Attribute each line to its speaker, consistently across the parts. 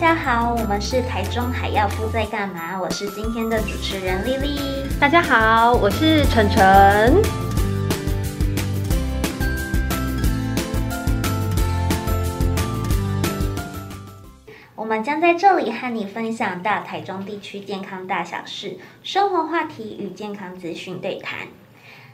Speaker 1: 大家好，我们是台中海药夫在干嘛？我是今天的主持人丽丽。
Speaker 2: 大家好，我是晨晨。
Speaker 1: 我们将在这里和你分享大台中地区健康大小事、生活话题与健康资讯对谈。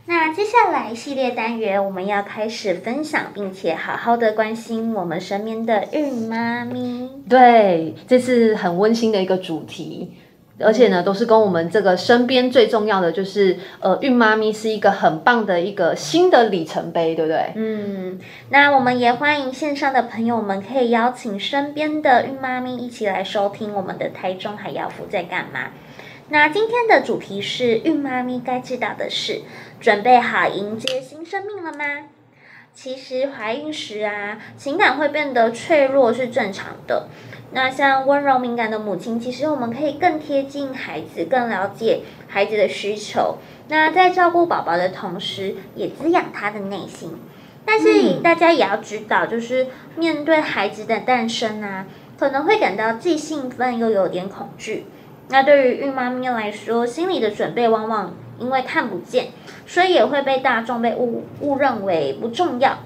Speaker 1: 那接下来系列单元，我们要开始分享，并且好好的关心我们身边的孕妈咪。
Speaker 2: 对，这是很温馨的一个主题，而且呢，都是跟我们这个身边最重要的，就是呃，孕妈咪是一个很棒的一个新的里程碑，对不对？
Speaker 1: 嗯，那我们也欢迎线上的朋友们，可以邀请身边的孕妈咪一起来收听我们的台中海药服在干嘛。那今天的主题是孕妈咪该知道的事，准备好迎接新生命了吗？其实怀孕时啊，情感会变得脆弱是正常的。那像温柔敏感的母亲，其实我们可以更贴近孩子，更了解孩子的需求。那在照顾宝宝的同时，也滋养他的内心。但是大家也要知道，就是面对孩子的诞生啊，可能会感到既兴奋又有点恐惧。那对于孕妈咪来说，心理的准备往往因为看不见，所以也会被大众被误误认为不重要。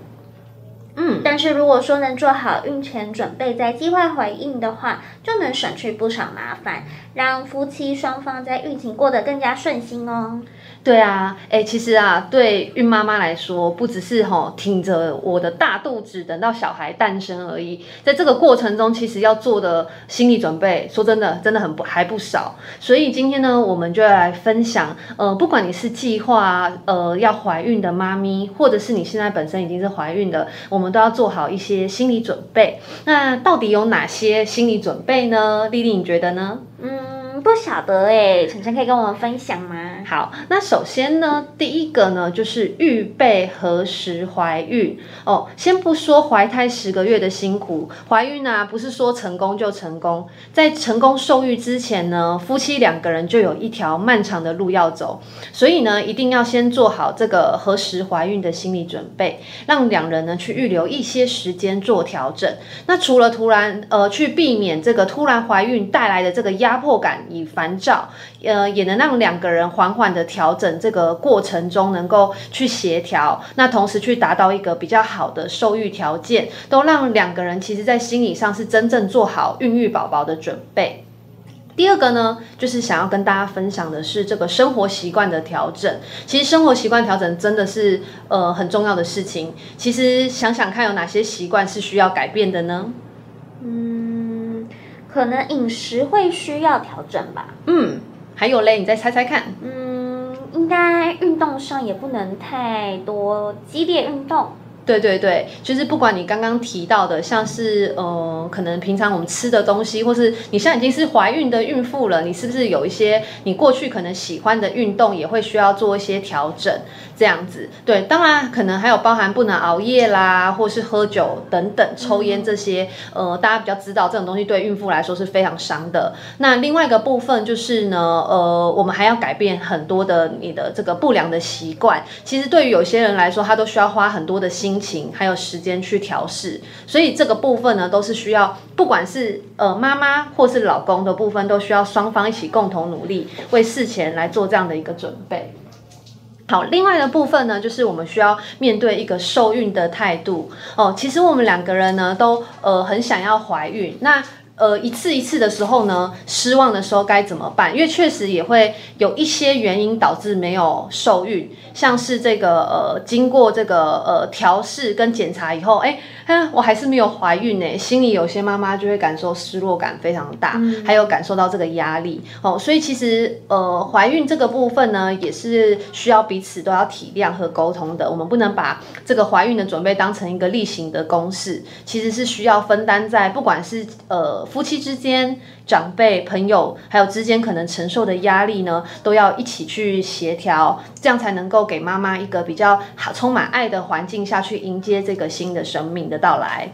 Speaker 1: 嗯，但是如果说能做好孕前准备，在计划怀孕的话，就能省去不少麻烦，让夫妻双方在孕期过得更加顺心哦。
Speaker 2: 对啊，哎，其实啊，对孕妈妈来说，不只是吼挺着我的大肚子等到小孩诞生而已，在这个过程中，其实要做的心理准备，说真的，真的很不还不少。所以今天呢，我们就要来分享，呃，不管你是计划呃要怀孕的妈咪，或者是你现在本身已经是怀孕的，我们都要做好一些心理准备。那到底有哪些心理准备呢？丽丽，你觉得呢？
Speaker 1: 嗯。不晓得哎，晨晨可以跟我们分享吗？
Speaker 2: 好，那首先呢，第一个呢就是预备何时怀孕哦。先不说怀胎十个月的辛苦，怀孕啊不是说成功就成功，在成功受孕之前呢，夫妻两个人就有一条漫长的路要走，所以呢，一定要先做好这个何时怀孕的心理准备，让两人呢去预留一些时间做调整。那除了突然呃去避免这个突然怀孕带来的这个压迫感。以烦躁，呃，也能让两个人缓缓的调整这个过程中，能够去协调，那同时去达到一个比较好的受孕条件，都让两个人其实在心理上是真正做好孕育宝宝的准备。第二个呢，就是想要跟大家分享的是这个生活习惯的调整。其实生活习惯调整真的是呃很重要的事情。其实想想看，有哪些习惯是需要改变的呢？
Speaker 1: 嗯可能饮食会需要调整吧。
Speaker 2: 嗯，还有嘞，你再猜猜看。
Speaker 1: 嗯，应该运动上也不能太多激烈运动。
Speaker 2: 对对对，就是不管你刚刚提到的，像是呃，可能平常我们吃的东西，或是你现在已经是怀孕的孕妇了，你是不是有一些你过去可能喜欢的运动，也会需要做一些调整，这样子。对，当然可能还有包含不能熬夜啦，或是喝酒等等，抽烟这些，呃，大家比较知道这种东西对孕妇来说是非常伤的。那另外一个部分就是呢，呃，我们还要改变很多的你的这个不良的习惯。其实对于有些人来说，他都需要花很多的心。情还有时间去调试，所以这个部分呢，都是需要，不管是呃妈妈或是老公的部分，都需要双方一起共同努力，为事前来做这样的一个准备。好，另外的部分呢，就是我们需要面对一个受孕的态度哦。其实我们两个人呢，都呃很想要怀孕，那。呃，一次一次的时候呢，失望的时候该怎么办？因为确实也会有一些原因导致没有受孕，像是这个呃，经过这个呃调试跟检查以后，哎，我还是没有怀孕呢，心里有些妈妈就会感受失落感非常大，嗯、还有感受到这个压力哦。所以其实呃，怀孕这个部分呢，也是需要彼此都要体谅和沟通的。我们不能把这个怀孕的准备当成一个例行的公事，其实是需要分担在不管是呃。夫妻之间、长辈、朋友，还有之间可能承受的压力呢，都要一起去协调，这样才能够给妈妈一个比较好、充满爱的环境下去迎接这个新的生命的到来。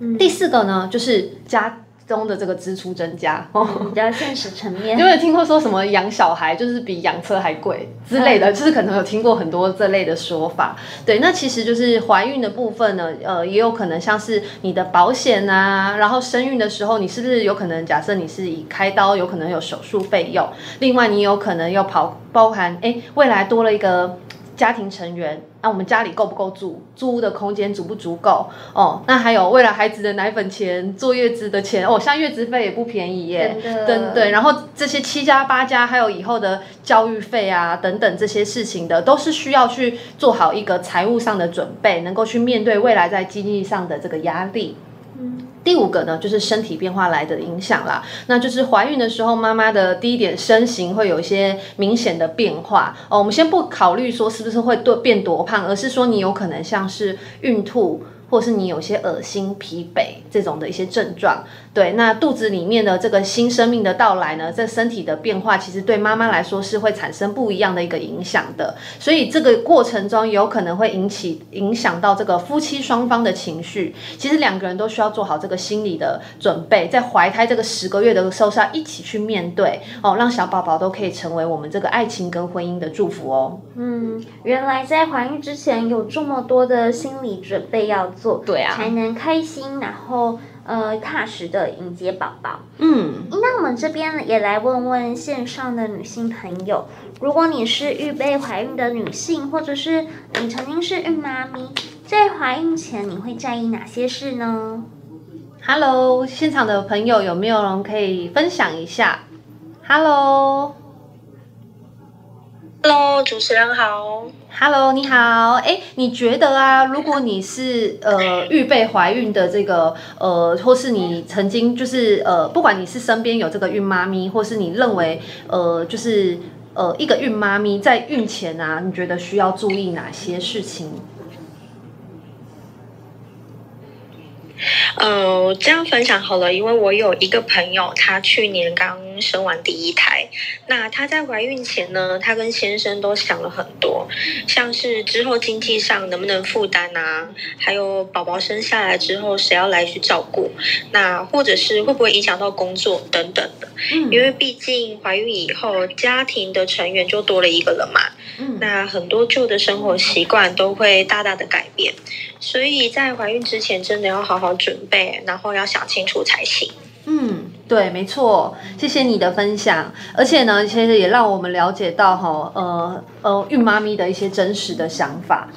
Speaker 2: 嗯、第四个呢，就是家中的这个支出增加，
Speaker 1: 嗯、比较现实层面。
Speaker 2: 有没有听过说什么养小孩就是比养车还贵之类的？嗯、就是可能有听过很多这类的说法。对，那其实就是怀孕的部分呢，呃，也有可能像是你的保险啊，然后生育的时候，你是不是有可能假设你是以开刀，有可能有手术费用，另外你有可能要跑包含，哎，未来多了一个。家庭成员，那、啊、我们家里够不够住？租屋的空间足不足够？哦，那还有未来孩子的奶粉钱、坐月子的钱，哦，像月子费也不便宜耶。对对对，然后这些七加八加，还有以后的教育费啊等等这些事情的，都是需要去做好一个财务上的准备，能够去面对未来在经济上的这个压力。嗯。第五个呢，就是身体变化来的影响啦。那就是怀孕的时候，妈妈的第一点身形会有一些明显的变化哦。我们先不考虑说是不是会多变多胖，而是说你有可能像是孕吐。或是你有些恶心、疲惫这种的一些症状，对，那肚子里面的这个新生命的到来呢，这身体的变化其实对妈妈来说是会产生不一样的一个影响的，所以这个过程中有可能会引起影响到这个夫妻双方的情绪。其实两个人都需要做好这个心理的准备，在怀胎这个十个月的时候是要一起去面对哦，让小宝宝都可以成为我们这个爱情跟婚姻的祝福哦。
Speaker 1: 嗯，原来在怀孕之前有这么多的心理准备要做。
Speaker 2: 对啊，
Speaker 1: 才能开心，然后呃踏实的迎接宝宝。
Speaker 2: 嗯，
Speaker 1: 那我们这边也来问问线上的女性朋友，如果你是预备怀孕的女性，或者是你曾经是孕妈咪，在怀孕前你会在意哪些事呢
Speaker 2: ？Hello，现场的朋友有没有人可以分享一下？Hello。
Speaker 3: Hello，主持人好。
Speaker 2: Hello，你好。哎，你觉得啊，如果你是呃预备怀孕的这个呃，或是你曾经就是呃，不管你是身边有这个孕妈咪，或是你认为呃，就是呃一个孕妈咪在孕前啊，你觉得需要注意哪些事情？
Speaker 3: 呃，这样分享好了，因为我有一个朋友，她去年刚生完第一胎，那她在怀孕前呢，她跟先生都想了很多，像是之后经济上能不能负担啊，还有宝宝生下来之后谁要来去照顾，那或者是会不会影响到工作等等的，嗯，因为毕竟怀孕以后家庭的成员就多了一个了嘛，嗯，那很多旧的生活习惯都会大大的改变。所以在怀孕之前，真的要好好准备，然后要想清楚才行。
Speaker 2: 嗯，对，没错，谢谢你的分享。而且呢，其实也让我们了解到哈，呃呃，孕妈咪的一些真实的想法。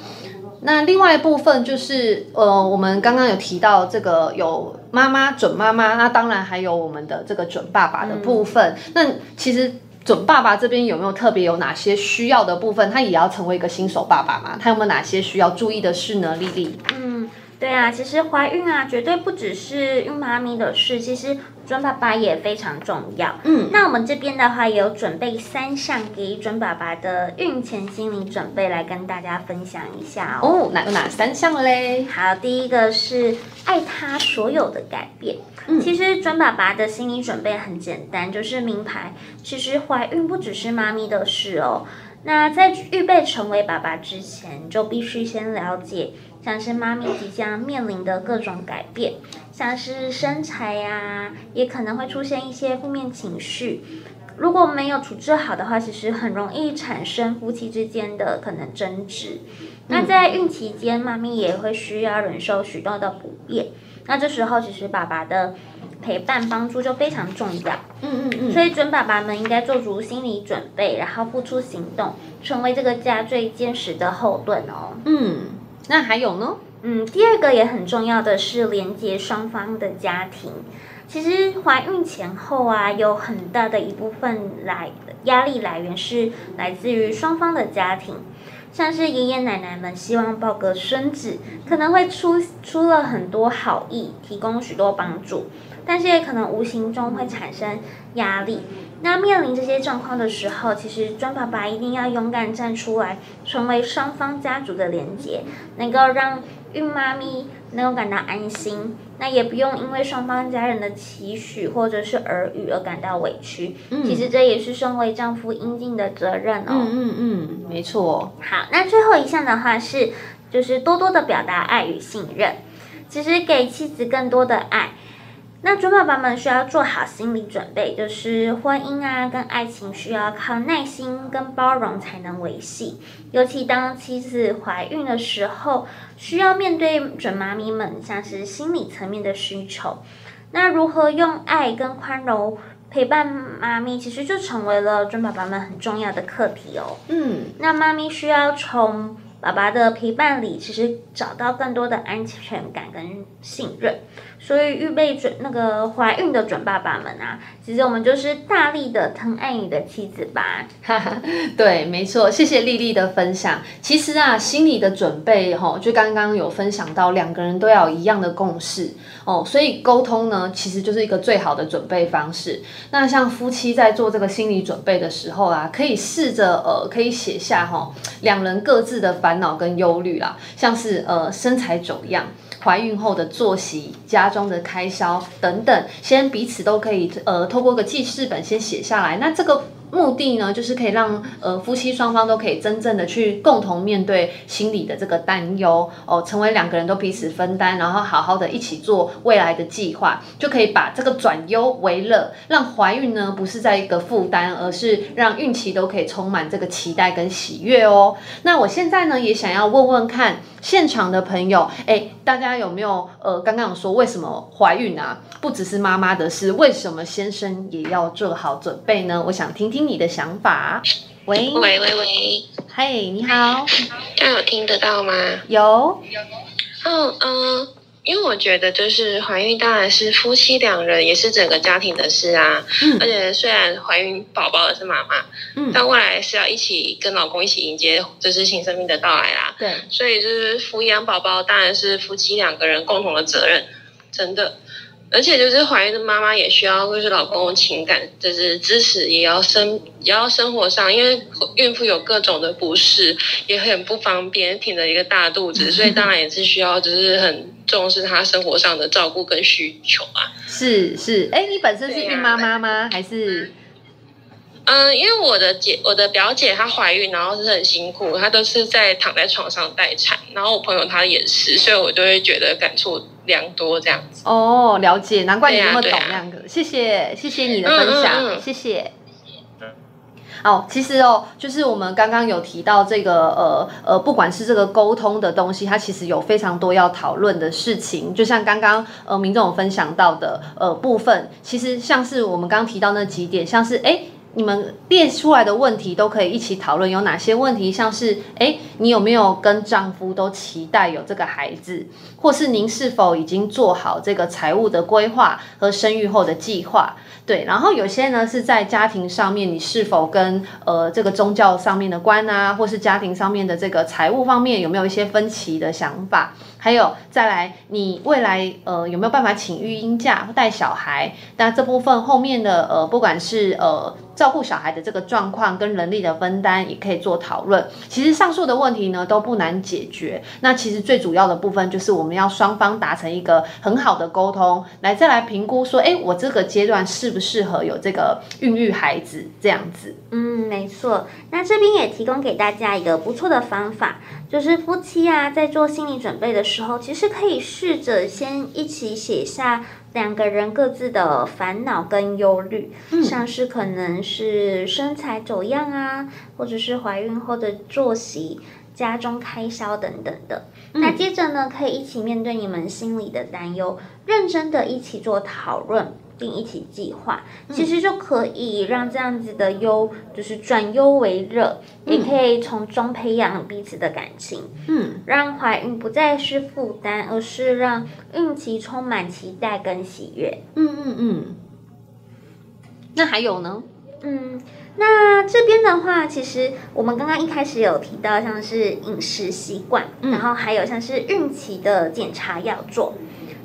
Speaker 2: 那另外一部分就是，呃，我们刚刚有提到这个有妈妈准妈妈，那当然还有我们的这个准爸爸的部分。嗯、那其实。准爸爸这边有没有特别有哪些需要的部分？他也要成为一个新手爸爸嘛？他有没有哪些需要注意的事呢？丽丽，
Speaker 1: 嗯，对啊，其实怀孕啊，绝对不只是孕妈咪的事，其实准爸爸也非常重要。嗯，那我们这边的话也有准备三项给准爸爸的孕前心理准备来跟大家分享一下哦。
Speaker 2: 哦，哪有哪三项嘞？
Speaker 1: 好，第一个是爱他所有的改变。嗯其实准爸爸的心理准备很简单，就是明牌，其实怀孕不只是妈咪的事哦。那在预备成为爸爸之前，就必须先了解，像是妈咪即将面临的各种改变，像是身材呀，也可能会出现一些负面情绪。如果没有处置好的话，其实很容易产生夫妻之间的可能争执。那在孕期间，妈咪也会需要忍受许多的不便。那这时候，其实爸爸的陪伴帮助就非常重要。嗯嗯嗯。所以准爸爸们应该做足心理准备，然后付出行动，成为这个家最坚实的后盾哦。
Speaker 2: 嗯，那还有呢？
Speaker 1: 嗯，第二个也很重要的是连接双方的家庭。其实怀孕前后啊，有很大的一部分来压力来源是来自于双方的家庭。像是爷爷奶奶们希望抱个孙子，可能会出出了很多好意，提供许多帮助，但是也可能无形中会产生压力。那面临这些状况的时候，其实准爸爸一定要勇敢站出来，成为双方家族的连接，能够让孕妈咪能够感到安心。那也不用因为双方家人的期许或者是耳语而感到委屈。嗯，其实这也是身为丈夫应尽的责任哦。
Speaker 2: 嗯嗯嗯，没错。
Speaker 1: 好，那最后一项的话是，就是多多的表达爱与信任。其实给妻子更多的爱。那准爸爸们需要做好心理准备，就是婚姻啊跟爱情需要靠耐心跟包容才能维系，尤其当妻子怀孕的时候，需要面对准妈咪们像是心理层面的需求。那如何用爱跟宽容陪伴妈咪，其实就成为了准爸爸们很重要的课题哦。
Speaker 2: 嗯，
Speaker 1: 那妈咪需要从爸爸的陪伴里，其实找到更多的安全感跟信任。所以预备准那个怀孕的准爸爸们啊，其实我们就是大力的疼爱你的妻子吧。
Speaker 2: 哈哈，对，没错，谢谢丽丽的分享。其实啊，心理的准备哈，就刚刚有分享到，两个人都要一样的共识哦，所以沟通呢，其实就是一个最好的准备方式。那像夫妻在做这个心理准备的时候啊，可以试着呃，可以写下哈，两人各自的烦恼跟忧虑啦，像是呃身材走样。怀孕后的作息、家中的开销等等，先彼此都可以呃，透过个记事本先写下来。那这个。目的呢，就是可以让呃夫妻双方都可以真正的去共同面对心理的这个担忧哦，成为两个人都彼此分担，然后好好的一起做未来的计划，就可以把这个转忧为乐，让怀孕呢不是在一个负担，而是让孕期都可以充满这个期待跟喜悦哦。那我现在呢也想要问问看现场的朋友，哎，大家有没有呃刚刚有说为什么怀孕啊？不只是妈妈的事，为什么先生也要做好准备呢？我想听听你的想法。喂
Speaker 3: 喂喂喂，
Speaker 2: 嘿，你好，
Speaker 3: 这样有听得到吗？
Speaker 2: 有。
Speaker 3: 哦，嗯，因为我觉得就是怀孕当然是夫妻两人，也是整个家庭的事啊。嗯。而且虽然怀孕宝宝的是妈妈，嗯，但未来是要一起跟老公一起迎接就是新生命的到来啦。
Speaker 2: 对。
Speaker 3: 所以就是抚养宝宝当然是夫妻两个人共同的责任，真的。而且就是怀孕的妈妈也需要，就是老公情感就是支持，也要生也要生活上，因为孕妇有各种的不适，也很不方便，挺着一个大肚子，所以当然也是需要，就是很重视她生活上的照顾跟需求啊。
Speaker 2: 是是，哎，你本身是孕妈妈吗？还是？
Speaker 3: 嗯，因为我的姐，我的表姐她怀孕，然后是很辛苦，她都是在躺在床上待产，然后我朋友她也是，所以我就会觉得感触良多这样子。
Speaker 2: 哦，了解，难怪你那么懂那个，谢谢，谢谢你的分享，嗯嗯嗯谢谢。哦，其实哦，就是我们刚刚有提到这个，呃呃，不管是这个沟通的东西，它其实有非常多要讨论的事情，就像刚刚呃民众有分享到的呃部分，其实像是我们刚刚提到那几点，像是哎。你们列出来的问题都可以一起讨论，有哪些问题？像是，诶，你有没有跟丈夫都期待有这个孩子，或是您是否已经做好这个财务的规划和生育后的计划？对，然后有些呢是在家庭上面，你是否跟呃这个宗教上面的观啊，或是家庭上面的这个财务方面有没有一些分歧的想法？还有再来，你未来呃有没有办法请育婴假或带小孩？那这部分后面的呃不管是呃。照顾小孩的这个状况跟人力的分担也可以做讨论。其实上述的问题呢都不难解决。那其实最主要的部分就是我们要双方达成一个很好的沟通，来再来评估说，诶，我这个阶段适不适合有这个孕育孩子这样子。
Speaker 1: 嗯，没错。那这边也提供给大家一个不错的方法，就是夫妻啊在做心理准备的时候，其实可以试着先一起写下。两个人各自的烦恼跟忧虑，嗯，像是可能是身材走样啊，或者是怀孕后的作息、家中开销等等的。嗯，那接着呢，可以一起面对你们心里的担忧，认真的一起做讨论。并一起计划，其实就可以让这样子的忧，就是转忧为乐，嗯，也可以从中培养彼此的感情，嗯，让怀孕不再是负担，而是让孕期充满期待跟喜悦。
Speaker 2: 嗯嗯嗯。那还有呢？
Speaker 1: 嗯，那这边的话，其实我们刚刚一开始有提到，像是饮食习惯，嗯，然后还有像是孕期的检查要做。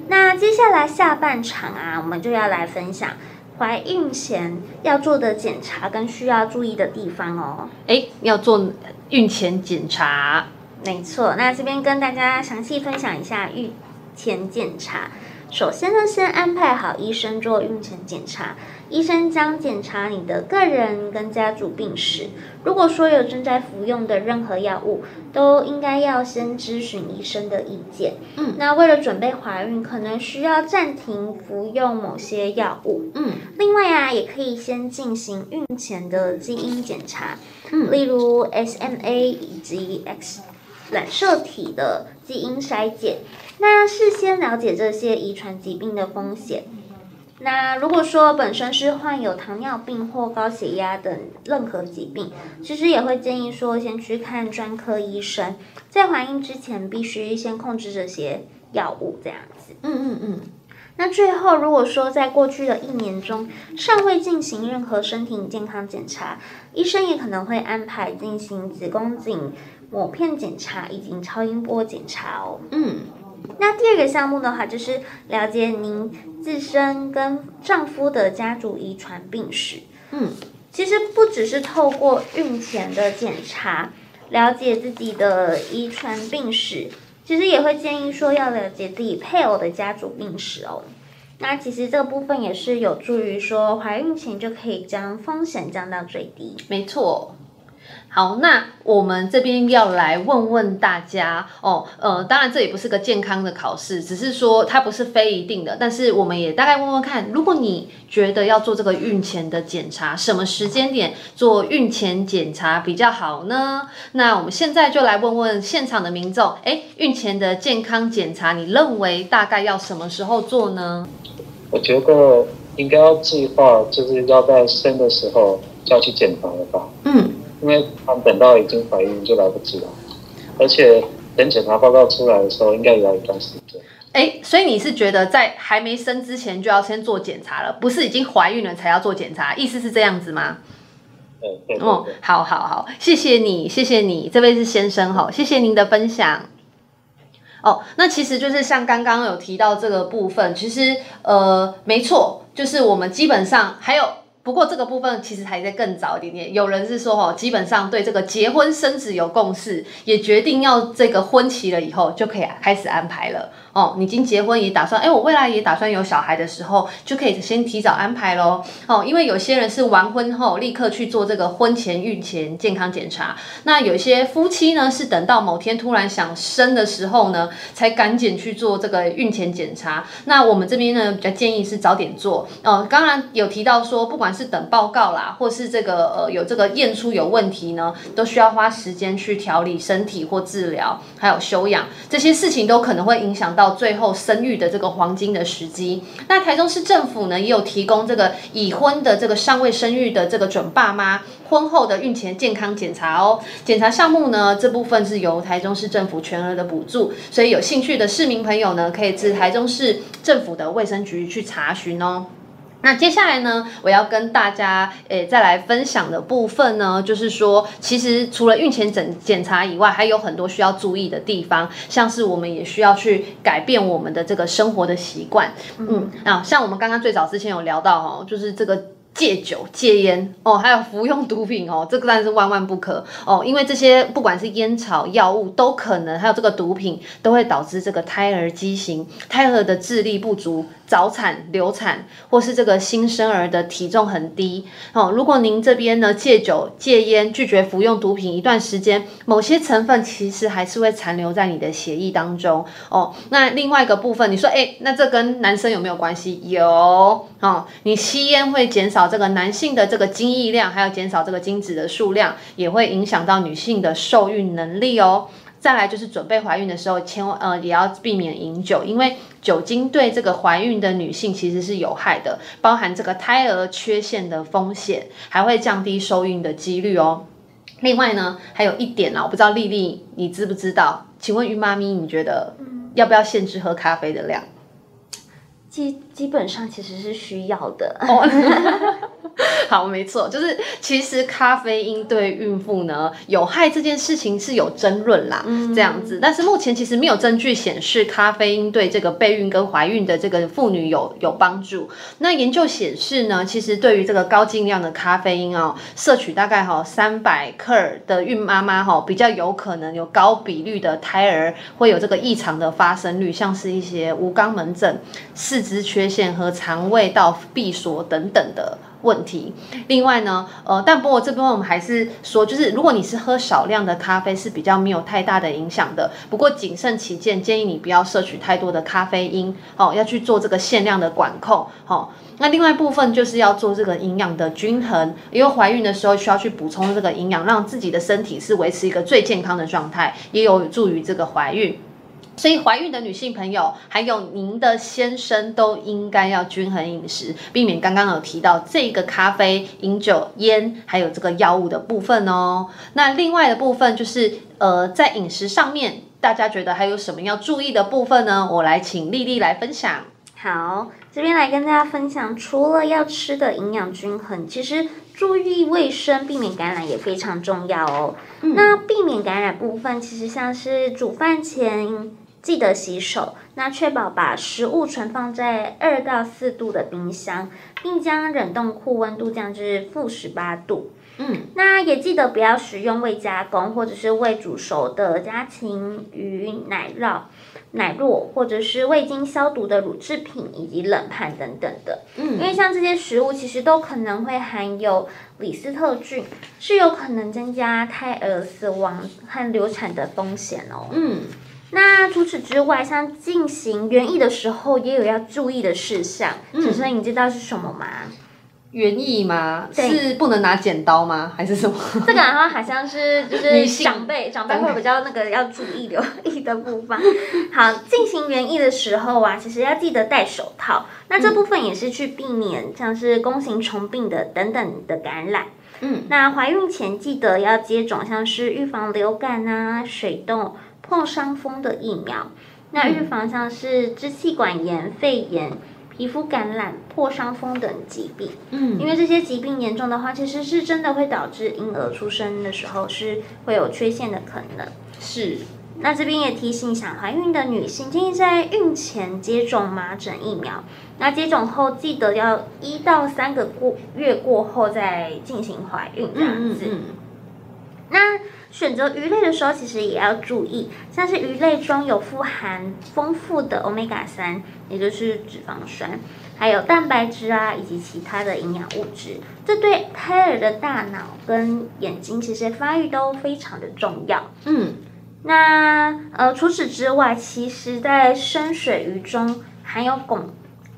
Speaker 1: 那接下来下半场啊，我们就要来分享怀孕前要做的检查跟需要注意的地方哦。
Speaker 2: 哎，要做孕前检查，
Speaker 1: 没错。那这边跟大家详细分享一下孕前检查，首先呢，先安排好医生做孕前检查。医生将检查你的个人跟家族病史。如果说有正在服用的任何药物，都应该要先咨询医生的意见。嗯，那为了准备怀孕，可能需要暂停服用某些药物。嗯，另外啊，也可以先进行孕前的基因检查，嗯，例如 SMA 以及 X 染色体的基因筛检。那事先了解这些遗传疾病的风险。那如果说本身是患有糖尿病或高血压等任何疾病，其实也会建议说先去看专科医生，在怀孕之前必须先控制这些药物这样子。嗯嗯嗯。那最后，如果说在过去的一年中尚未进行任何身体健康检查，医生也可能会安排进行子宫颈抹片检查以及超音波检查哦。嗯。那第二个项目的话，就是了解您自身跟丈夫的家族遗传病史。嗯，其实不只是透过孕前的检查了解自己的遗传病史，其实也会建议说要了解自己配偶的家族病史哦。那其实这个部分也是有助于说怀孕前就可以将风险降到最低。
Speaker 2: 没错。好，那我们这边要来问问大家哦，呃，当然这也不是个健康的考试，只是说它不是非一定的，但是我们也大概问问看，如果你觉得要做这个孕前的检查，什么时间点做孕前检查比较好呢？那我们现在就来问问现场的民众，诶，孕前的健康检查，你认为大概要什么时候做呢？
Speaker 4: 我觉得应该要计划，就是要在生的时候就要去检查了吧？嗯。因为他们等到已经怀孕就来不及了，而且等检查报告出来的时候，应该也要一段时间。
Speaker 2: 哎，所以你是觉得在还没生之前就要先做检查了，不是已经怀孕了才要做检查？意思是这样子吗？
Speaker 4: 对对，对。
Speaker 2: 哦，好好好，谢谢你，谢谢你，这位是先生哈，谢谢您的分享。哦，那其实就是像刚刚有提到这个部分，其实呃，没错，就是我们基本上还有。不过这个部分其实还在更早一点点。有人是说哦，基本上对这个结婚生子有共识，也决定要这个婚期了以后，就可以开始安排了。哦，你已经结婚也打算，哎，我未来也打算有小孩的时候，就可以先提早安排喽。哦，因为有些人是完婚后立刻去做这个婚前孕前健康检查，那有些夫妻呢是等到某天突然想生的时候呢，才赶紧去做这个孕前检查。那我们这边呢比较建议是早点做。哦，当然有提到说，不管是等报告啦，或是这个呃有这个验出有问题呢，都需要花时间去调理身体或治疗，还有休养，这些事情都可能会影响到。到最后生育的这个黄金的时机，那台中市政府呢也有提供这个已婚的这个尚未生育的这个准爸妈婚后的孕前健康检查哦。检查项目呢这部分是由台中市政府全额的补助，所以有兴趣的市民朋友呢可以至台中市政府的卫生局去查询哦。那接下来呢，我要跟大家诶、欸、再来分享的部分呢，就是说，其实除了孕前检检查以外，还有很多需要注意的地方，像是我们也需要去改变我们的这个生活的习惯。嗯，啊，像我们刚刚最早之前有聊到哦，就是这个。戒酒、戒烟哦，还有服用毒品哦，这个当然是万万不可哦，因为这些不管是烟草、药物都可能，还有这个毒品都会导致这个胎儿畸形、胎儿的智力不足、早产、流产，或是这个新生儿的体重很低哦。如果您这边呢戒酒、戒烟、拒绝服用毒品一段时间，某些成分其实还是会残留在你的血液当中哦。那另外一个部分，你说诶，那这跟男生有没有关系？有哦，你吸烟会减少。这个男性的这个精液量，还有减少这个精子的数量，也会影响到女性的受孕能力哦。再来就是准备怀孕的时候，千万呃也要避免饮酒，因为酒精对这个怀孕的女性其实是有害的，包含这个胎儿缺陷的风险，还会降低受孕的几率哦。另外呢，还有一点啊，我不知道丽丽你知不知道？请问孕妈咪，你觉得要不要限制喝咖啡的量？
Speaker 1: 基基本上其实是需要的。
Speaker 2: 好，没错，就是其实咖啡因对孕妇呢有害这件事情是有争论啦，嗯、这样子，但是目前其实没有证据显示咖啡因对这个备孕跟怀孕的这个妇女有有帮助。那研究显示呢，其实对于这个高剂量的咖啡因哦，摄取大概哈三百克的孕妈妈哈，比较有可能有高比率的胎儿会有这个异常的发生率，像是一些无肛门症、四肢缺陷和肠胃道闭锁等等的。问题。另外呢，呃，但不过这部分我们还是说，就是如果你是喝少量的咖啡，是比较没有太大的影响的。不过谨慎起见，建议你不要摄取太多的咖啡因，哦，要去做这个限量的管控，哦。那另外一部分就是要做这个营养的均衡，因为怀孕的时候需要去补充这个营养，让自己的身体是维持一个最健康的状态，也有助于这个怀孕。所以，怀孕的女性朋友，还有您的先生，都应该要均衡饮食，避免刚刚有提到这个咖啡、饮酒、烟，还有这个药物的部分哦。那另外的部分就是，呃，在饮食上面，大家觉得还有什么要注意的部分呢？我来请丽丽来分享。
Speaker 1: 好，这边来跟大家分享，除了要吃的营养均衡，其实注意卫生，避免感染也非常重要哦。嗯、那避免感染部分，其实像是煮饭前。记得洗手，那确保把食物存放在二到四度的冰箱，并将冷冻库温度降至负十八度。嗯，那也记得不要食用未加工或者是未煮熟的家禽、鱼、奶酪、奶酪，或者是未经消毒的乳制品以及冷盘等等的。嗯，因为像这些食物其实都可能会含有李斯特菌，是有可能增加胎儿死亡和流产的风险哦。嗯。那除此之外，像进行园艺的时候，也有要注意的事项。嗯，所以你知道是什么吗？
Speaker 2: 园艺吗？是不能拿剪刀吗？还是什么？
Speaker 1: 这个的话好像是就是 长辈长辈会比较那个要注意留意的部分。好，进行园艺的时候啊，其实要记得戴手套。那这部分也是去避免像是弓形虫病的等等的感染。嗯，那怀孕前记得要接种像是预防流感啊、水痘。碰伤风的疫苗，那预防像是支气管炎、肺炎、皮肤感染、破伤风等疾病。嗯，因为这些疾病严重的话，其实是真的会导致婴儿出生的时候是会有缺陷的可能。
Speaker 2: 是，
Speaker 1: 那这边也提醒想怀孕的女性，建议在孕前接种麻疹疫苗。那接种后记得要一到三个过月过后再进行怀孕这样子。嗯嗯嗯那选择鱼类的时候，其实也要注意，像是鱼类中有富含丰富的欧米伽三，也就是脂肪酸，还有蛋白质啊，以及其他的营养物质，这对胎儿的大脑跟眼睛其实发育都非常的重要。嗯，那呃除此之外，其实在深水鱼中含有汞。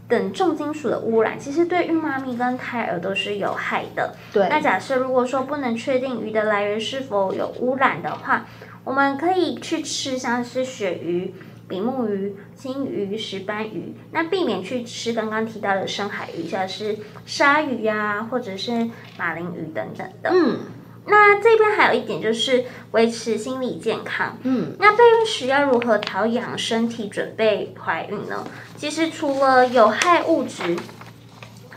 Speaker 1: 等重金属的污染，其实对孕妈咪跟胎儿都是有害的。对。那假设如果说不能确定鱼的来源是否有污染的话，我们可以去吃像是鳕鱼、比目鱼、金鱼、石斑鱼，那避免去吃刚刚提到的深海鱼，像是鲨鱼呀、啊，或者是马林鱼等等的。嗯。那这边还有一点就是维持心理健康。嗯，那备孕时要如何调养身体准备怀孕呢？其实除了有害物质，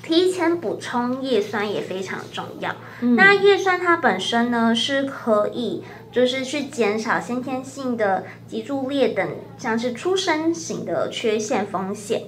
Speaker 1: 提前补充叶酸也非常重要。嗯，那叶酸它本身呢是可以就是去减少先天性的脊柱裂等像是出生型的缺陷风险。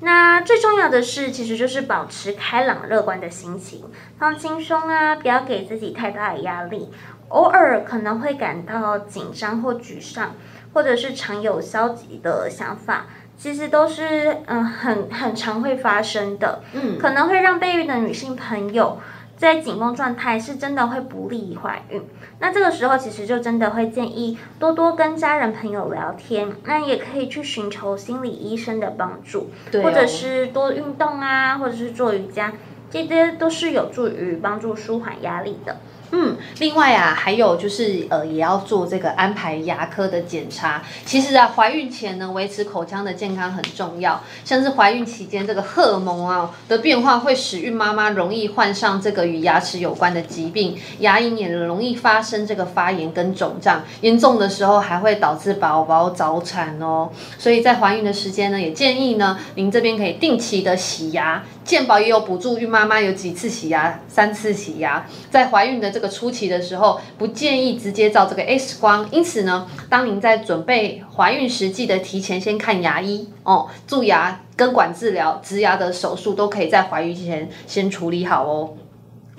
Speaker 1: 那最重要的是，其实就是保持开朗乐观的心情，放轻松啊，不要给自己太大的压力。偶尔可能会感到紧张或沮丧，或者是常有消极的想法，其实都是嗯很很常会发生的。嗯，可能会让备孕的女性朋友。在紧绷状态是真的会不利于怀孕，那这个时候其实就真的会建议多多跟家人朋友聊天，那也可以去寻求心理医生的帮助，对哦、或者是多运动啊，或者是做瑜伽，这些都是有助于帮助舒缓压力的。
Speaker 2: 嗯，另外啊，还有就是呃，也要做这个安排牙科的检查。其实啊，怀孕前呢，维持口腔的健康很重要。像是怀孕期间这个荷尔蒙啊的变化，会使孕妈妈容易患上这个与牙齿有关的疾病，牙龈也容易发生这个发炎跟肿胀，严重的时候还会导致宝宝早产哦。所以在怀孕的时间呢，也建议呢，您这边可以定期的洗牙。健保也有补助孕妈妈有几次洗牙，三次洗牙，在怀孕的这个初期的时候，不建议直接照这个 X 光。因此呢，当您在准备怀孕时，记得提前先看牙医哦，蛀牙、根管治疗、植牙的手术都可以在怀孕前先处理好哦。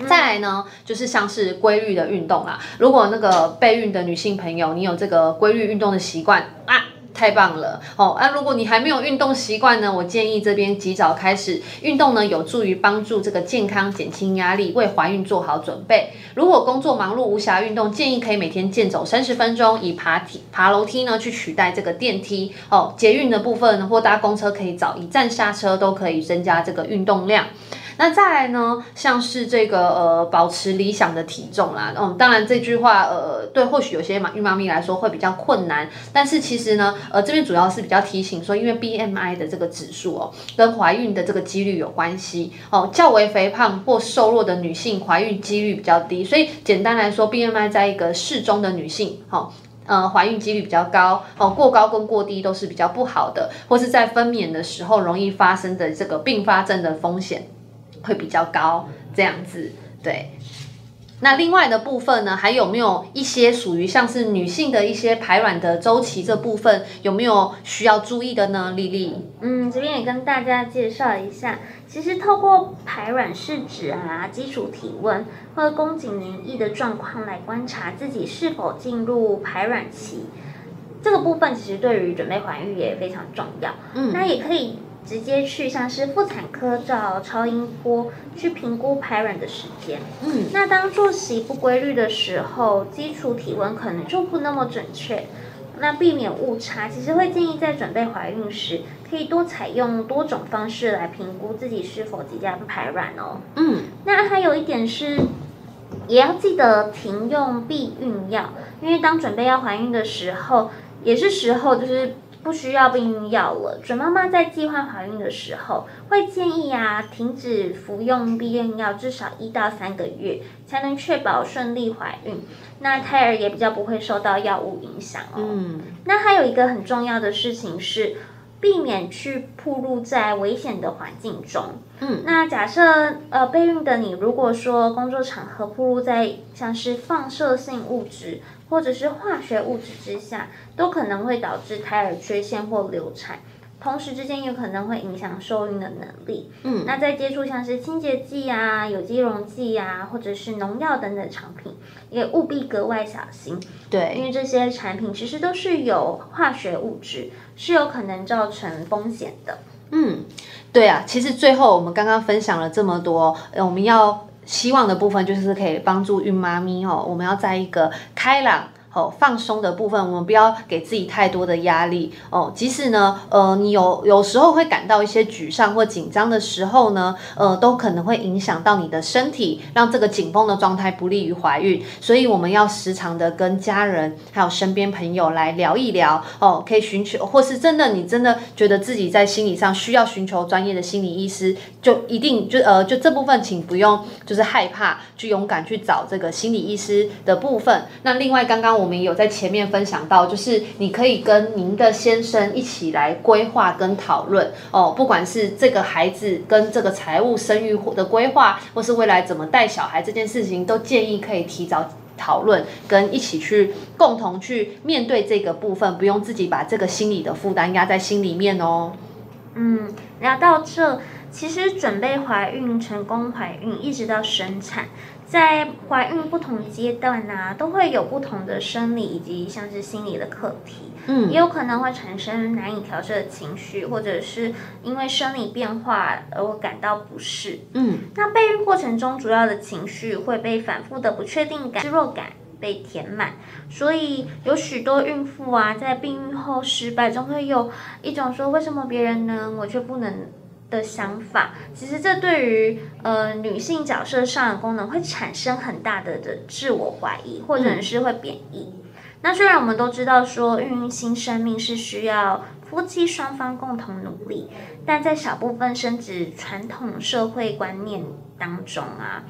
Speaker 2: 再来呢，就是像是规律的运动啦。如果那个备孕的女性朋友，你有这个规律运动的习惯啊，太棒了哦。那、如果你还没有运动习惯呢，我建议这边及早开始运动呢，有助于帮助这个健康，减轻压力，为怀孕做好准备。如果工作忙碌无暇运动，建议可以每天健走三十分钟，以爬梯、爬楼梯呢去取代这个电梯哦。捷运的部分或搭公车可以早一站下车，都可以增加这个运动量。那再来呢，像是这个呃，保持理想的体重啦，嗯，当然这句话呃，对或许有些妈孕妈咪来说会比较困难，但是其实呢，呃，这边主要是比较提醒说，因为 BMI 的这个指数哦，跟怀孕的这个几率有关系哦，较为肥胖或瘦弱的女性怀孕几率比较低，所以简单来说，BMI 在一个适中的女性，哦，呃，怀孕几率比较高哦，过高跟过低都是比较不好的，或是在分娩的时候容易发生的这个并发症的风险。会比较高，这样子，对。那另外的部分呢，还有没有一些属于像是女性的一些排卵的周期这部分，有没有需要注意的呢？丽丽，
Speaker 1: 嗯，这边也跟大家介绍一下，其实透过排卵试纸啊、基础体温或者宫颈黏液的状况来观察自己是否进入排卵期，这个部分其实对于准备怀孕也非常重要。嗯，那也可以。直接去像是妇产科照超音波去评估排卵的时间。嗯，那当作息不规律的时候，基础体温可能就不那么准确。那避免误差，其实会建议在准备怀孕时，可以多采用多种方式来评估自己是否即将排卵哦。嗯，那还有一点是，也要记得停用避孕药，因为当准备要怀孕的时候，也是时候就是。不需要避孕药了。准妈妈在计划怀孕的时候，会建议啊，停止服用避孕药至少一到三个月，才能确保顺利怀孕。那胎儿也比较不会受到药物影响哦。嗯。那还有一个很重要的事情是，避免去暴露在危险的环境中。嗯。那假设呃备孕的你，如果说工作场合暴露在像是放射性物质。或者是化学物质之下，都可能会导致胎儿缺陷或流产，同时之间有可能会影响受孕的能力。嗯，那在接触像是清洁剂啊、有机溶剂啊，或者是农药等等产品，也务必格外小心。对，因为这些产品其实都是有化学物质，是有可能造成风险的。
Speaker 2: 嗯，对啊，其实最后我们刚刚分享了这么多，我们要。希望的部分就是可以帮助孕妈咪哦，我们要在一个开朗。哦，放松的部分，我们不要给自己太多的压力哦。即使呢，呃，你有有时候会感到一些沮丧或紧张的时候呢，呃，都可能会影响到你的身体，让这个紧绷的状态不利于怀孕。所以我们要时常的跟家人还有身边朋友来聊一聊哦，可以寻求，或是真的你真的觉得自己在心理上需要寻求专业的心理医师，就一定就呃就这部分，请不用就是害怕，去勇敢去找这个心理医师的部分。那另外刚刚。我们有在前面分享到，就是你可以跟您的先生一起来规划跟讨论哦，不管是这个孩子跟这个财务生育的规划，或是未来怎么带小孩这件事情，都建议可以提早讨论，跟一起去共同去面对这个部分，不用自己把这个心理的负担压在心里面哦。
Speaker 1: 嗯，聊到这，其实准备怀孕、成功怀孕，一直到生产。在怀孕不同阶段呢、啊，都会有不同的生理以及像是心理的课题，嗯，也有可能会产生难以调适的情绪，或者是因为生理变化而感到不适，嗯，那备孕过程中主要的情绪会被反复的不确定感、失落感被填满，所以有许多孕妇啊，在避孕后失败中会有一种说，为什么别人能，我却不能？的想法，其实这对于呃女性角色上的功能会产生很大的的自我怀疑，或者是会贬义。嗯。那虽然我们都知道说孕育新生命是需要夫妻双方共同努力，但在小部分生殖传统社会观念当中啊，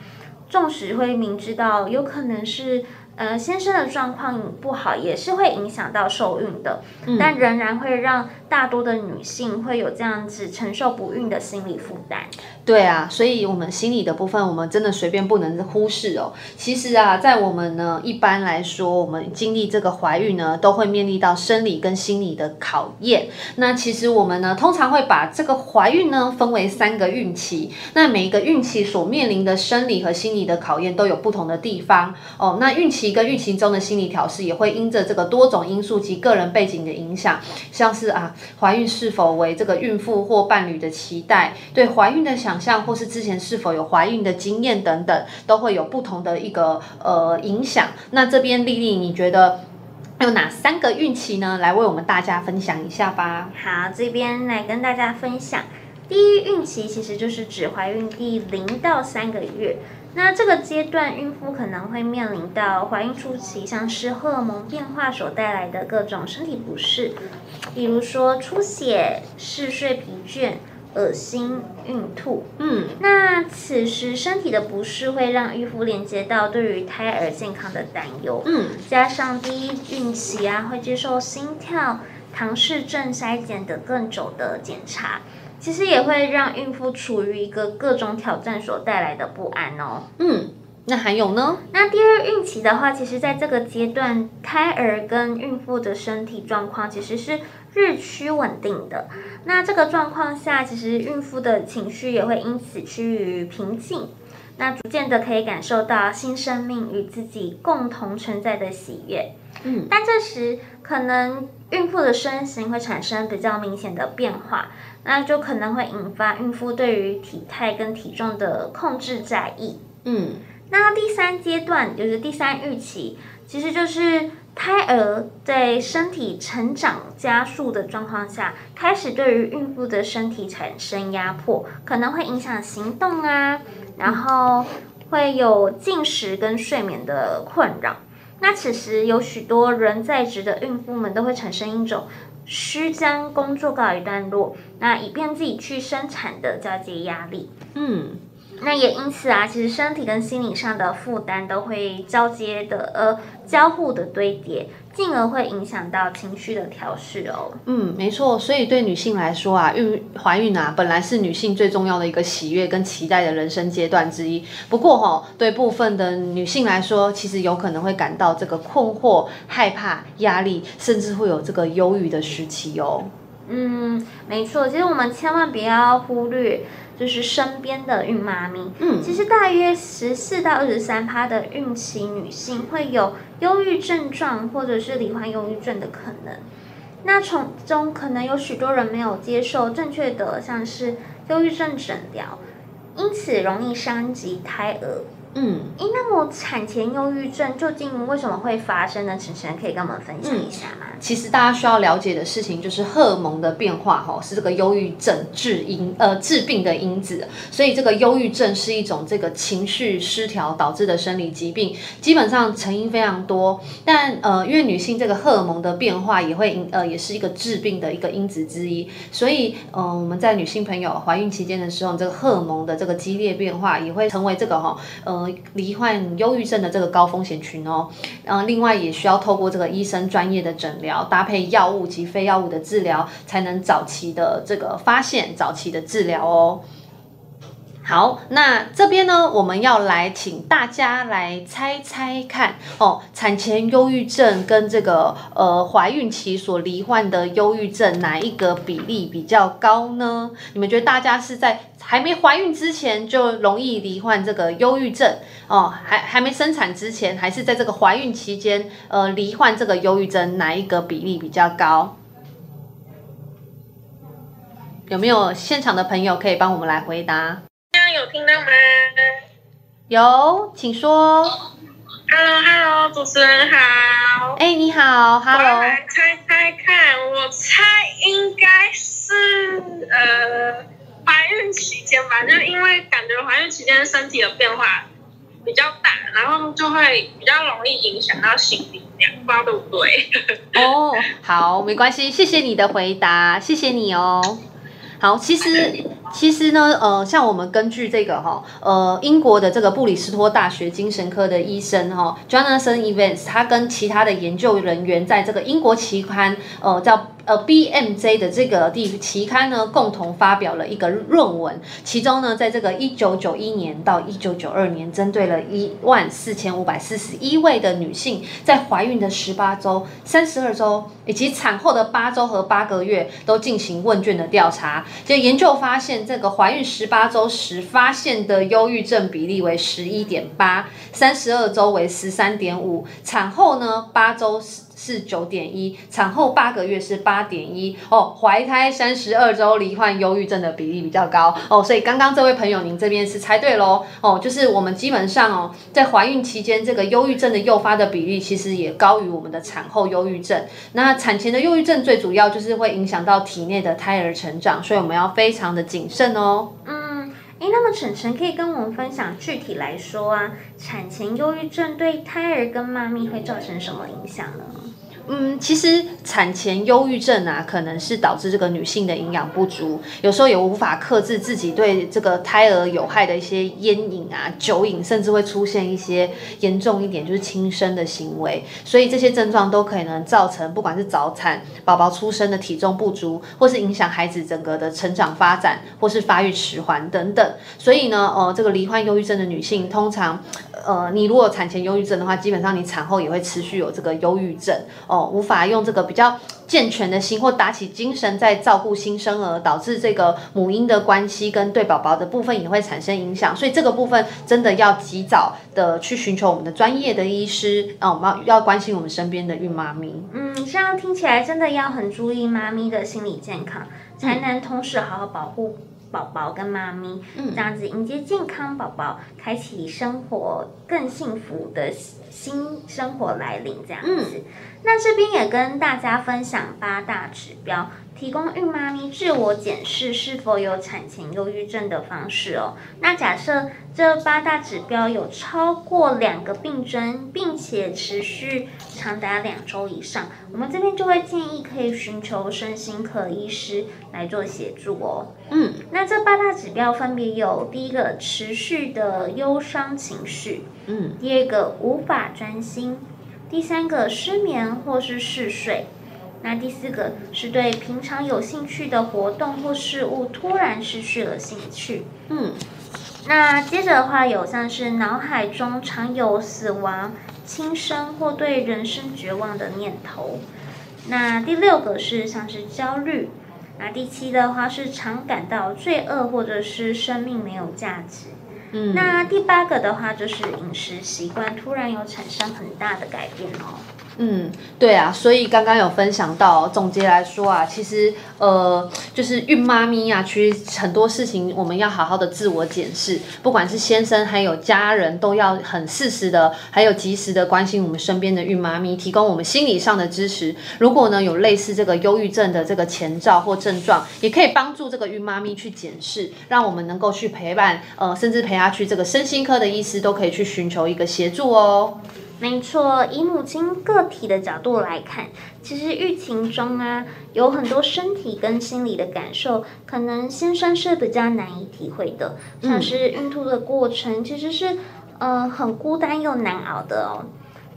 Speaker 1: 纵使会明知道有可能是呃，先生的状况不好，也是会影响到受孕的，嗯、但仍然会让大多的女性会有这样子承受不孕的心理负担。
Speaker 2: 对啊，所以我们心理的部分，我们真的随便不能忽视哦。其实啊，在我们呢，一般来说，我们经历这个怀孕呢，都会面临到生理跟心理的考验。那其实我们呢，通常会把这个怀孕呢分为三个孕期。那每一个孕期所面临的生理和心理你的考验都有不同的地方哦。那孕期跟孕期中的心理调试也会因着这个多种因素及个人背景的影响，像是啊，怀孕是否为这个孕妇或伴侣的期待，对怀孕的想。象或是之前是否有怀孕的经验等等，都会有不同的一个呃影响。那这边丽丽，你觉得有哪三个孕期呢？来为我们大家分享一下吧。
Speaker 1: 好，这边来跟大家分享，第一孕期其实就是指怀孕第零到三个月。那这个阶段，孕妇可能会面临到怀孕初期，像是荷尔蒙变化所带来的各种身体不适，比如说出血、嗜睡、疲倦。恶心、孕吐，嗯，那此时身体的不适会让孕妇连接到对于胎儿健康的担忧，嗯，加上第一孕期啊，会接受心跳、唐氏症筛检等更久的检查，其实也会让孕妇处于一个各种挑战所带来的不安哦，
Speaker 2: 嗯。那还有呢？
Speaker 1: 那第二孕期的话，其实在这个阶段，胎儿跟孕妇的身体状况其实是日趋稳定的。那这个状况下，其实孕妇的情绪也会因此趋于平静。那逐渐的可以感受到新生命与自己共同存在的喜悦。嗯，但这时可能孕妇的身形会产生比较明显的变化，那就可能会引发孕妇对于体态跟体重的控制在意。嗯。那第三阶段就是第三预期，其实就是胎儿在身体成长加速的状况下，开始对于孕妇的身体产生压迫，可能会影响行动啊，然后会有进食跟睡眠的困扰。那此时有许多人在职的孕妇们都会产生一种需将工作告一段落，那以便自己去生产的交接压力。嗯。那也因此啊，其实身体跟心理上的负担都会交接的呃交互的堆叠，进而会影响到情绪的调试哦。
Speaker 2: 嗯，没错。所以对女性来说啊，孕怀孕啊，本来是女性最重要的一个喜悦跟期待的人生阶段之一。不过哈、哦，对部分的女性来说，其实有可能会感到这个困惑、害怕、压力，甚至会有这个忧郁的时期哦。
Speaker 1: 嗯，没错。其实我们千万不要忽略。就是身边的孕妈咪，嗯，其实大约十四到二十三趴的孕期女性会有忧郁症状，或者是罹患忧郁症的可能。那从中可能有许多人没有接受正确的像是忧郁症诊疗，因此容易伤及胎儿。嗯，诶，那么产前忧郁症究竟为什么会发生呢？晨晨可以跟我们分享一下吗？嗯，
Speaker 2: 其实大家需要了解的事情就是荷尔蒙的变化，哈，是这个忧郁症致因呃致病的因子。所以这个忧郁症是一种这个情绪失调导致的生理疾病，基本上成因非常多。但呃，因为女性这个荷尔蒙的变化也会呃也是一个致病的一个因子之一。所以嗯、呃，我们在女性朋友怀孕期间的时候，这个荷尔蒙的这个激烈变化也会成为这个哈呃。罹患忧郁症的这个高风险群哦，嗯，另外也需要透过这个医生专业的诊疗，搭配药物及非药物的治疗，才能早期的这个发现，早期的治疗哦。好，那这边呢，我们要来请大家来猜猜看哦，产前忧郁症跟这个呃怀孕期所罹患的忧郁症哪一个比例比较高呢？你们觉得大家是在还没怀孕之前就容易罹患这个忧郁症哦，还还没生产之前，还是在这个怀孕期间呃罹患这个忧郁症，哪一个比例比较高？有没有现场的朋友可以帮我们来回答？
Speaker 5: 有听到吗？
Speaker 2: 有，请说。
Speaker 5: Hello，Hello，主持人好。
Speaker 2: 哎，你好，Hello。
Speaker 5: 我来猜猜看，我猜应该是呃怀孕期间吧，就是因为感觉怀孕期间身体的变化比较大，然后就会比较容易影响到心理，不知道对不对？
Speaker 2: 哦，oh, 好，没关系，谢谢你的回答，谢谢你哦。好，其实其实呢，呃，像我们根据这个哈，呃，英国的这个布里斯托大学精神科的医生哈，Jonathan Evans，他跟其他的研究人员在这个英国期刊，呃，叫。呃，BMJ 的这个地期刊呢，共同发表了一个论文，其中呢，在这个一九九一年到一九九二年，针对了一万四千五百四十一位的女性，在怀孕的十八周、三十二周以及产后的八周和八个月，都进行问卷的调查。就研究发现，这个怀孕十八周时发现的忧郁症比例为十一点八，三十二周为十三点五，产后呢八周是九点一，产后八个月是八点一哦，怀胎三十二周罹患忧郁症的比例比较高哦，所以刚刚这位朋友您这边是猜对喽哦，就是我们基本上哦，在怀孕期间这个忧郁症的诱发的比例其实也高于我们的产后忧郁症。那产前的忧郁症最主要就是会影响到体内的胎儿成长，所以我们要非常的谨慎哦。
Speaker 1: 嗯，诶，那么晨晨可以跟我们分享具体来说啊，产前忧郁症对胎儿跟妈咪会造成什么影响呢？
Speaker 2: 嗯，其实产前忧郁症啊，可能是导致这个女性的营养不足，有时候也无法克制自己对这个胎儿有害的一些烟瘾啊、酒瘾，甚至会出现一些严重一点就是轻生的行为。所以这些症状都可能造成不管是早产、宝宝出生的体重不足，或是影响孩子整个的成长发展，或是发育迟缓等等。所以呢，呃，这个罹患忧郁症的女性，通常，呃，你如果产前忧郁症的话，基本上你产后也会持续有这个忧郁症哦。无法用这个比较健全的心或打起精神在照顾新生儿，导致这个母婴的关系跟对宝宝的部分也会产生影响，所以这个部分真的要及早的去寻求我们的专业的医师啊，我们要要关心我们身边的孕妈咪。
Speaker 1: 嗯，这样听起来真的要很注意妈咪的心理健康，才能同时好好保护宝宝跟妈咪，嗯，这样子迎接健康宝宝，开启生活更幸福的新生活来临，这样子。嗯那这边也跟大家分享八大指标，提供孕妈咪自我检视是否有产前忧郁症的方式哦。那假设这八大指标有超过两个病症，并且持续长达两周以上，我们这边就会建议可以寻求身心科医师来做协助哦。嗯，那这八大指标分别有第一个持续的忧伤情绪，嗯，第二个无法专心。第三个失眠或是嗜睡，那第四个是对平常有兴趣的活动或事物突然失去了兴趣。嗯，那接着的话有像是脑海中常有死亡、轻生或对人生绝望的念头。那第六个是像是焦虑，那第七的话是常感到罪恶或者是生命没有价值。那第八个的话就是饮食习惯突然有产生很大的改变哦。
Speaker 2: 嗯，对啊，所以刚刚有分享到，总结来说啊，其实呃，就是孕妈咪啊，其实很多事情我们要好好的自我检视，不管是先生还有家人，都要很适时的，还有及时的关心我们身边的孕妈咪，提供我们心理上的支持。如果呢有类似这个忧郁症的这个前兆或症状，也可以帮助这个孕妈咪去检视，让我们能够去陪伴，呃，甚至陪她去这个身心科的医师都可以去寻求一个协助哦。
Speaker 1: 没错，以母亲个体的角度来看，其实育情中啊，有很多身体跟心理的感受，可能先生是比较难以体会的，像是孕吐的过程，其实是呃很孤单又难熬的哦。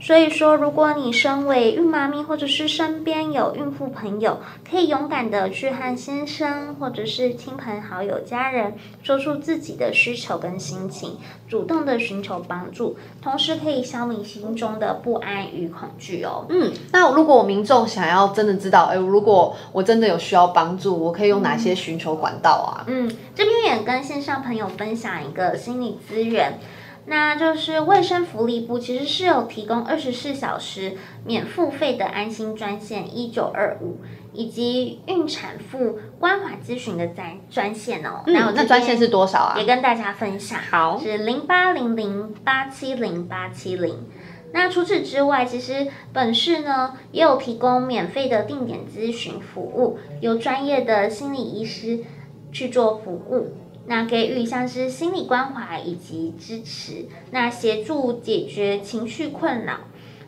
Speaker 1: 所以说，如果你身为孕妈咪，或者是身边有孕妇朋友，可以勇敢的去和先生，或者是亲朋好友、家人，说出自己的需求跟心情，主动的寻求帮助，同时可以消弭心中的不安与恐惧哦。
Speaker 2: 嗯，那如果我民众想要真的知道，哎，如果我真的有需要帮助，我可以用哪些寻求管道啊？
Speaker 1: 嗯，这边也跟线上朋友分享一个心理资源。那就是卫生福利部其实是有提供二十四小时免付费的安心专线一九二五，以及孕产妇关怀咨询的专专线哦。
Speaker 2: 嗯，那专线是多少啊？
Speaker 1: 也跟大家分享。
Speaker 2: 好，
Speaker 1: 是零八零零八七零八七零。那除此之外，其实本市呢也有提供免费的定点咨询服务，由专业的心理医师去做服务。那给予像是心理关怀以及支持，那协助解决情绪困扰。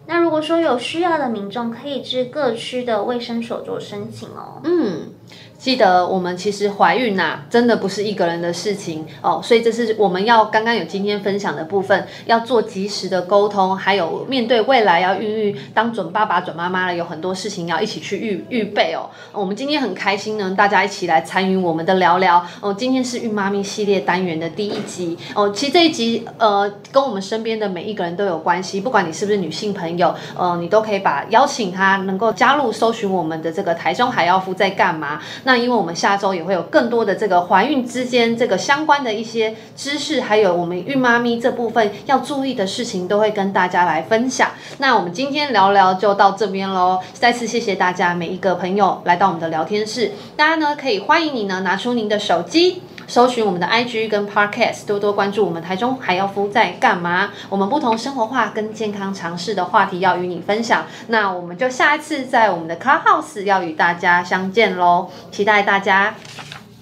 Speaker 1: 那如果说有需要的民众，可以至各区的卫生所做申请哦。
Speaker 2: 嗯。记得我们其实怀孕呐、真的不是一个人的事情哦，所以这是我们要刚刚有今天分享的部分，要做及时的沟通，还有面对未来要孕育当准爸爸、准妈妈了，有很多事情要一起去预预备哦。我们今天很开心呢，大家一起来参与我们的聊聊哦。今天是孕妈咪系列单元的第一集哦，其实这一集呃跟我们身边的每一个人都有关系，不管你是不是女性朋友，呃，你都可以把邀请他能够加入搜寻我们的这个台中海药夫在干嘛。那因为我们下周也会有更多的这个怀孕之间这个相关的一些知识，还有我们孕妈咪这部分要注意的事情，都会跟大家来分享。那我们今天聊聊就到这边喽，再次谢谢大家每一个朋友来到我们的聊天室。大家呢可以欢迎你呢拿出您的手机。搜寻我们的 IG 跟 Podcast，多多关注我们台中海药夫在干嘛？我们不同生活化跟健康常识的话题要与你分享。那我们就下一次在我们的 Clubhouse 要与大家相见喽，期待大家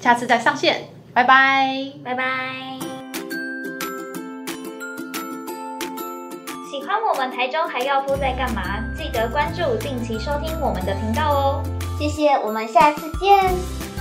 Speaker 2: 下次再上线，拜拜，
Speaker 1: 拜拜。喜欢我们台中海药夫在干嘛？记得关注，定期收听我们的频道哦。谢谢，我们下次见。